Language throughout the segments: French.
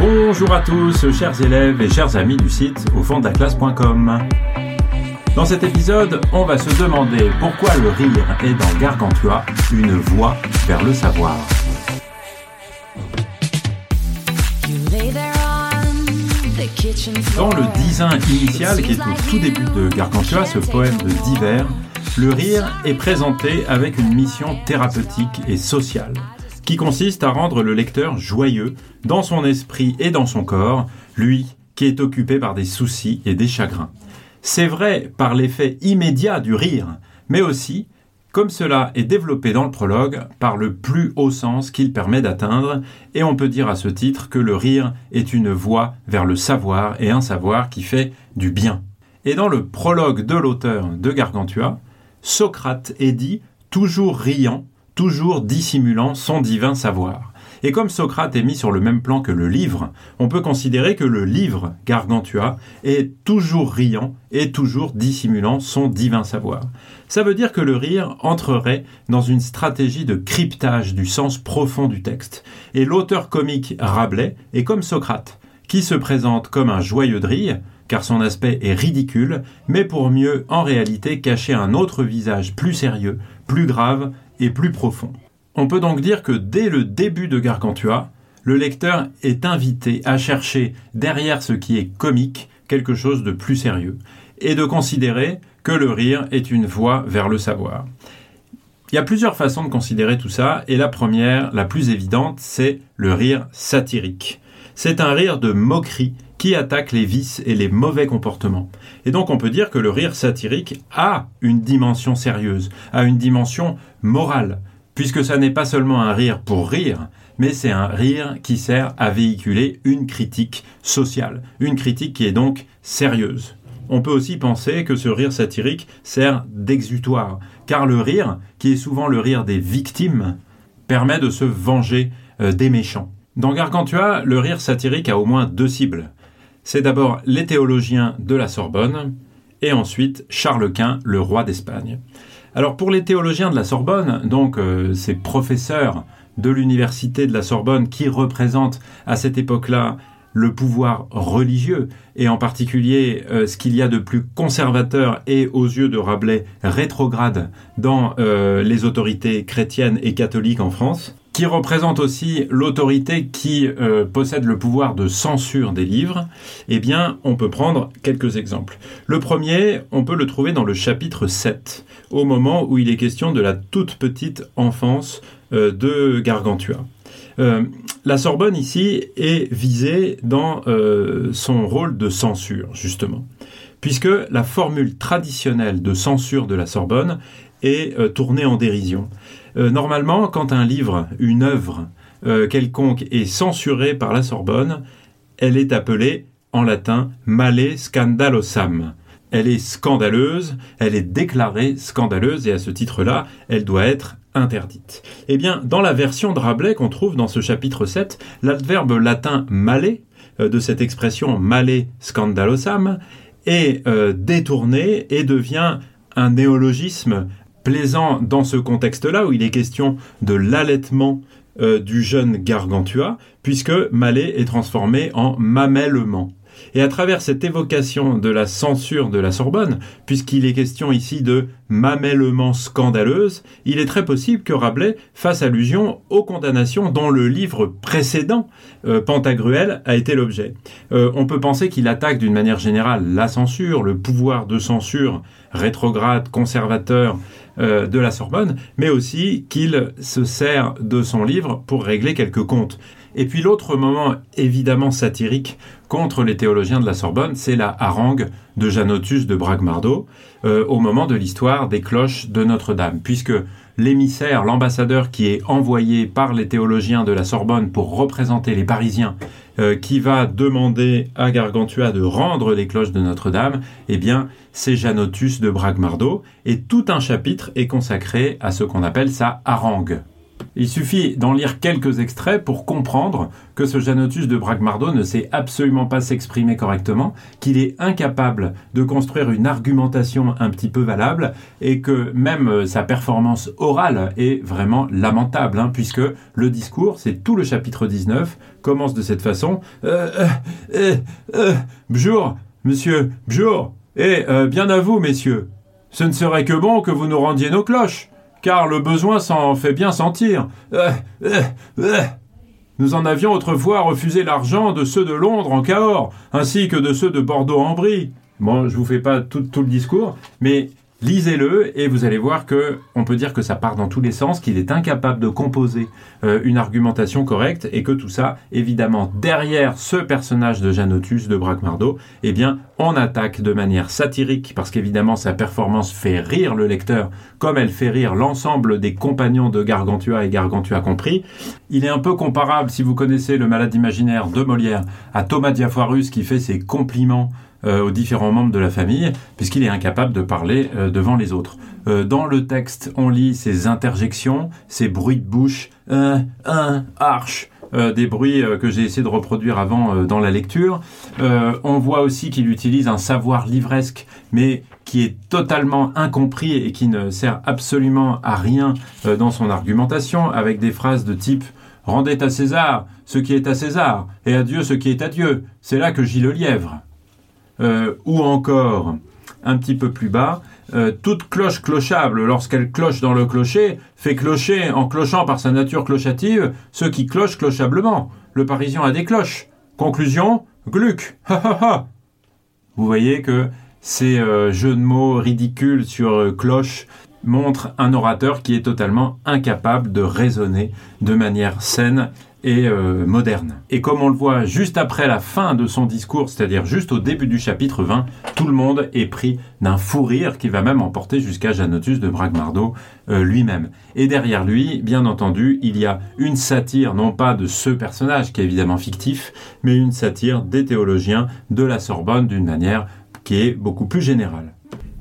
Bonjour à tous, chers élèves et chers amis du site au fond de la classe.com. Dans cet épisode, on va se demander pourquoi le rire est dans Gargantua une voie vers le savoir. Dans le design initial, qui est au tout début de Gargantua, ce poème de divers, le rire est présenté avec une mission thérapeutique et sociale qui consiste à rendre le lecteur joyeux dans son esprit et dans son corps, lui qui est occupé par des soucis et des chagrins. C'est vrai par l'effet immédiat du rire, mais aussi, comme cela est développé dans le prologue, par le plus haut sens qu'il permet d'atteindre, et on peut dire à ce titre que le rire est une voie vers le savoir et un savoir qui fait du bien. Et dans le prologue de l'auteur de Gargantua, Socrate est dit toujours riant toujours dissimulant son divin savoir. Et comme Socrate est mis sur le même plan que le livre, on peut considérer que le livre, Gargantua, est toujours riant et toujours dissimulant son divin savoir. Ça veut dire que le rire entrerait dans une stratégie de cryptage du sens profond du texte. Et l'auteur comique Rabelais est comme Socrate, qui se présente comme un joyeux drille, car son aspect est ridicule, mais pour mieux en réalité cacher un autre visage plus sérieux, plus grave plus profond. On peut donc dire que dès le début de Gargantua, le lecteur est invité à chercher derrière ce qui est comique quelque chose de plus sérieux, et de considérer que le rire est une voie vers le savoir. Il y a plusieurs façons de considérer tout ça, et la première, la plus évidente, c'est le rire satirique. C'est un rire de moquerie qui attaque les vices et les mauvais comportements. Et donc on peut dire que le rire satirique a une dimension sérieuse, a une dimension morale, puisque ça n'est pas seulement un rire pour rire, mais c'est un rire qui sert à véhiculer une critique sociale, une critique qui est donc sérieuse. On peut aussi penser que ce rire satirique sert d'exutoire, car le rire, qui est souvent le rire des victimes, permet de se venger euh, des méchants. Dans Gargantua, le rire satirique a au moins deux cibles c'est d'abord les théologiens de la Sorbonne et ensuite Charles Quint, le roi d'Espagne. Alors pour les théologiens de la Sorbonne, donc euh, ces professeurs de l'université de la Sorbonne qui représentent à cette époque-là le pouvoir religieux et en particulier euh, ce qu'il y a de plus conservateur et aux yeux de Rabelais rétrograde dans euh, les autorités chrétiennes et catholiques en France, qui représente aussi l'autorité qui euh, possède le pouvoir de censure des livres, eh bien, on peut prendre quelques exemples. Le premier, on peut le trouver dans le chapitre 7, au moment où il est question de la toute petite enfance euh, de Gargantua. Euh, la Sorbonne ici est visée dans son rôle de censure, justement, puisque la formule traditionnelle de censure de la Sorbonne est tournée en dérision. Euh, normalement, quand un livre, une œuvre euh, quelconque est censurée par la Sorbonne, elle est appelée en latin male scandalosam. Elle est scandaleuse, elle est déclarée scandaleuse et à ce titre-là, elle doit être interdite. Eh bien, dans la version de Rabelais qu'on trouve dans ce chapitre 7, l'adverbe latin male, euh, de cette expression male scandalosam, est détourné et devient un néologisme plaisant dans ce contexte-là où il est question de l'allaitement euh, du jeune Gargantua, puisque Malais est transformé en mamellement. Et à travers cette évocation de la censure de la Sorbonne, puisqu'il est question ici de mamellement scandaleuse, il est très possible que Rabelais fasse allusion aux condamnations dont le livre précédent, euh, Pantagruel, a été l'objet. Euh, on peut penser qu'il attaque d'une manière générale la censure, le pouvoir de censure rétrograde, conservateur euh, de la Sorbonne, mais aussi qu'il se sert de son livre pour régler quelques comptes. Et puis l'autre moment évidemment satirique contre les théologiens de la Sorbonne, c'est la harangue de Janotus de Bragmardo euh, au moment de l'histoire des cloches de Notre-Dame, puisque l'émissaire, l'ambassadeur qui est envoyé par les théologiens de la Sorbonne pour représenter les Parisiens, euh, qui va demander à Gargantua de rendre les cloches de Notre-Dame, eh bien, c'est Janotus de Bragmardo, et tout un chapitre est consacré à ce qu'on appelle sa harangue. Il suffit d'en lire quelques extraits pour comprendre que ce Janotus de Bragmardo ne sait absolument pas s'exprimer correctement, qu'il est incapable de construire une argumentation un petit peu valable et que même euh, sa performance orale est vraiment lamentable, hein, puisque le discours, c'est tout le chapitre 19, commence de cette façon. Euh, euh, euh, euh monsieur, bjour, et eh, bien à vous, messieurs. Ce ne serait que bon que vous nous rendiez nos cloches car le besoin s'en fait bien sentir. Euh, euh, euh. Nous en avions autrefois refusé l'argent de ceux de Londres en Cahors, ainsi que de ceux de Bordeaux en Brie. Bon, je vous fais pas tout, tout le discours, mais Lisez-le et vous allez voir que on peut dire que ça part dans tous les sens, qu'il est incapable de composer euh, une argumentation correcte et que tout ça, évidemment, derrière ce personnage de Janotus de Bracmardo, eh bien, on attaque de manière satirique parce qu'évidemment sa performance fait rire le lecteur comme elle fait rire l'ensemble des compagnons de Gargantua et Gargantua compris. Il est un peu comparable, si vous connaissez le malade imaginaire de Molière, à Thomas Diafoirus qui fait ses compliments aux différents membres de la famille, puisqu'il est incapable de parler euh, devant les autres. Euh, dans le texte, on lit ses interjections, ses bruits de bouche, un, un, arche, des bruits que j'ai essayé de reproduire avant dans la lecture. on voit aussi qu'il utilise un savoir livresque, mais qui est totalement incompris et qui ne sert absolument à rien dans son argumentation, avec des phrases de type Rendez à César ce qui est à César, et à Dieu ce qui est à Dieu. C'est là que gît le lièvre. Euh, ou encore un petit peu plus bas, euh, toute cloche clochable, lorsqu'elle cloche dans le clocher, fait clocher en clochant par sa nature clochative ceux qui clochent clochablement. Le Parisien a des cloches. Conclusion, Gluck. Vous voyez que ces euh, jeux de mots ridicules sur cloche montrent un orateur qui est totalement incapable de raisonner de manière saine et euh, moderne. Et comme on le voit juste après la fin de son discours, c'est-à-dire juste au début du chapitre 20, tout le monde est pris d'un fou rire qui va même emporter jusqu'à Janotus de Bragmardo euh, lui-même. Et derrière lui, bien entendu, il y a une satire, non pas de ce personnage qui est évidemment fictif, mais une satire des théologiens de la Sorbonne d'une manière qui est beaucoup plus générale.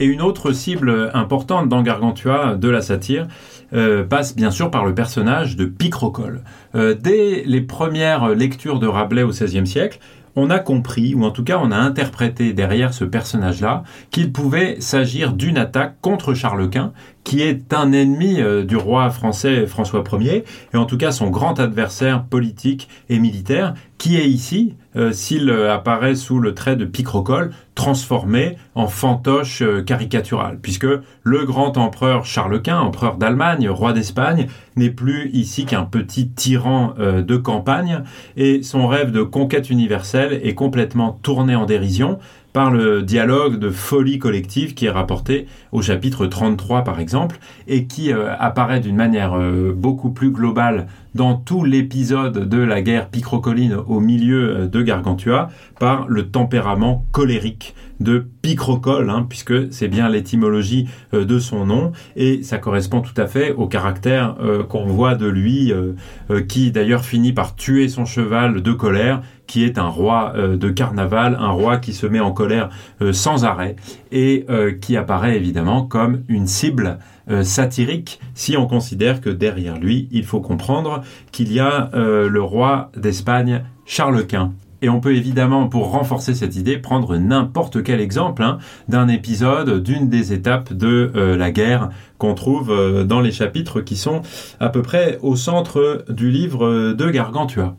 Et une autre cible importante dans Gargantua de la satire, euh, passe bien sûr par le personnage de Picrocole. Euh, dès les premières lectures de Rabelais au XVIe siècle, on a compris, ou en tout cas on a interprété derrière ce personnage-là, qu'il pouvait s'agir d'une attaque contre Charles Quint, qui est un ennemi euh, du roi français François Ier, et en tout cas son grand adversaire politique et militaire, qui est ici, euh, s'il euh, apparaît sous le trait de Picrocole, transformé en fantoche caricatural, puisque le grand empereur Charles Quint, empereur d'Allemagne, roi d'Espagne, n'est plus ici qu'un petit tyran de campagne, et son rêve de conquête universelle est complètement tourné en dérision, par le dialogue de folie collective qui est rapporté au chapitre 33 par exemple et qui euh, apparaît d'une manière euh, beaucoup plus globale dans tout l'épisode de la guerre picrocoline au milieu euh, de Gargantua par le tempérament colérique de Picrocole, hein, puisque c'est bien l'étymologie de son nom, et ça correspond tout à fait au caractère qu'on voit de lui, qui d'ailleurs finit par tuer son cheval de colère qui est un roi euh, de carnaval, un roi qui se met en colère euh, sans arrêt et euh, qui apparaît évidemment comme une cible satirique si on considère que derrière lui, il faut comprendre qu'il y a le roi d'Espagne, Charles Quint. Et on peut évidemment, pour renforcer cette idée, prendre n'importe quel exemple hein, d'un épisode, d'une des étapes de la guerre qu'on trouve dans les chapitres qui sont à peu près au centre du livre de Gargantua.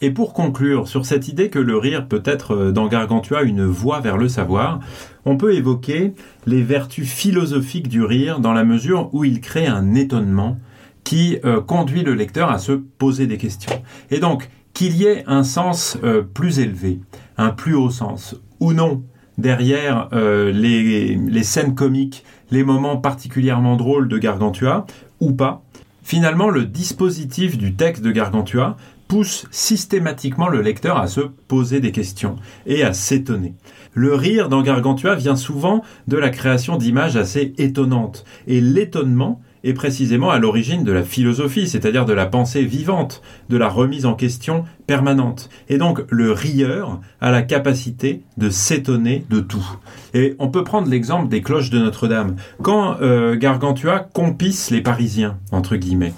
Et pour conclure sur cette idée que le rire peut être euh, dans Gargantua une voie vers le savoir, on peut évoquer les vertus philosophiques du rire dans la mesure où il crée un étonnement qui euh, conduit le lecteur à se poser des questions. Et donc, qu'il y ait un sens euh, plus élevé, un plus haut sens, ou non, derrière les, les scènes comiques, les moments particulièrement drôles de Gargantua, ou pas, Finalement, le dispositif du texte de Gargantua pousse systématiquement le lecteur à se poser des questions et à s'étonner. Le rire dans Gargantua vient souvent de la création d'images assez étonnantes, et l'étonnement est précisément à l'origine de la philosophie, c'est-à-dire de la pensée vivante, de la remise en question permanente. Et donc le rieur a la capacité de s'étonner de tout. Et on peut prendre l'exemple des cloches de Notre-Dame. Quand euh, Gargantua compisse les Parisiens, entre guillemets,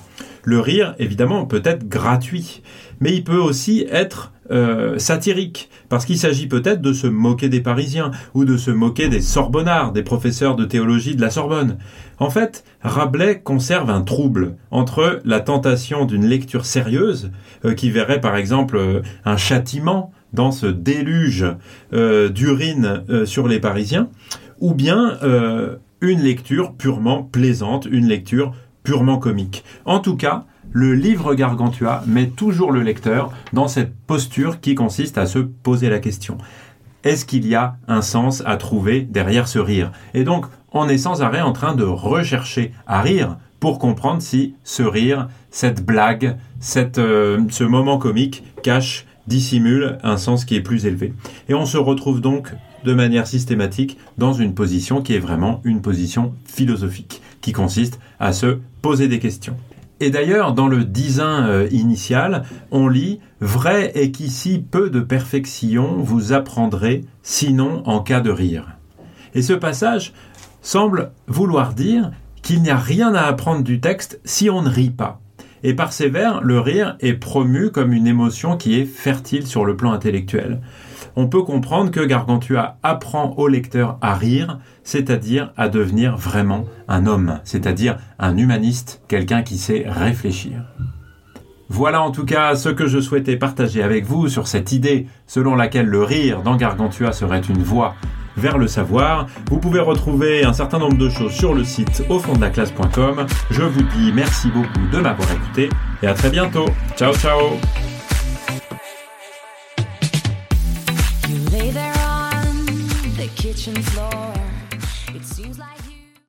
le rire, évidemment, peut être gratuit, mais il peut aussi être euh, satirique, parce qu'il s'agit peut-être de se moquer des Parisiens, ou de se moquer des Sorbonnards, des professeurs de théologie de la Sorbonne. En fait, Rabelais conserve un trouble entre la tentation d'une lecture sérieuse, euh, qui verrait par exemple euh, un châtiment dans ce déluge d'urine sur les Parisiens, ou bien une lecture purement plaisante, une lecture purement comique. En tout cas, le livre Gargantua met toujours le lecteur dans cette posture qui consiste à se poser la question. Est-ce qu'il y a un sens à trouver derrière ce rire? Et donc, on est sans arrêt en train de rechercher à rire pour comprendre si ce rire, cette blague, cette, euh, ce moment comique cache, dissimule un sens qui est plus élevé. Et on se retrouve donc de manière systématique dans une position qui est vraiment une position philosophique, qui consiste à se poser des questions. Et d'ailleurs, dans le disin euh, initial, on lit Vrai est qu'ici peu de perfection vous apprendrez, sinon en cas de rire. Et ce passage semble vouloir dire qu'il n'y a rien à apprendre du texte si on ne rit pas. Et par ces vers, le rire est promu comme une émotion qui est fertile sur le plan intellectuel on peut comprendre que Gargantua apprend au lecteur à rire, c'est-à-dire à devenir vraiment un homme, c'est-à-dire un humaniste, quelqu'un qui sait réfléchir. Voilà en tout cas ce que je souhaitais partager avec vous sur cette idée selon laquelle le rire dans Gargantua serait une voie vers le savoir. Vous pouvez retrouver un certain nombre de choses sur le site au fond de la classe.com. Je vous dis merci beaucoup de m'avoir écouté et à très bientôt. Ciao ciao kitchen floor.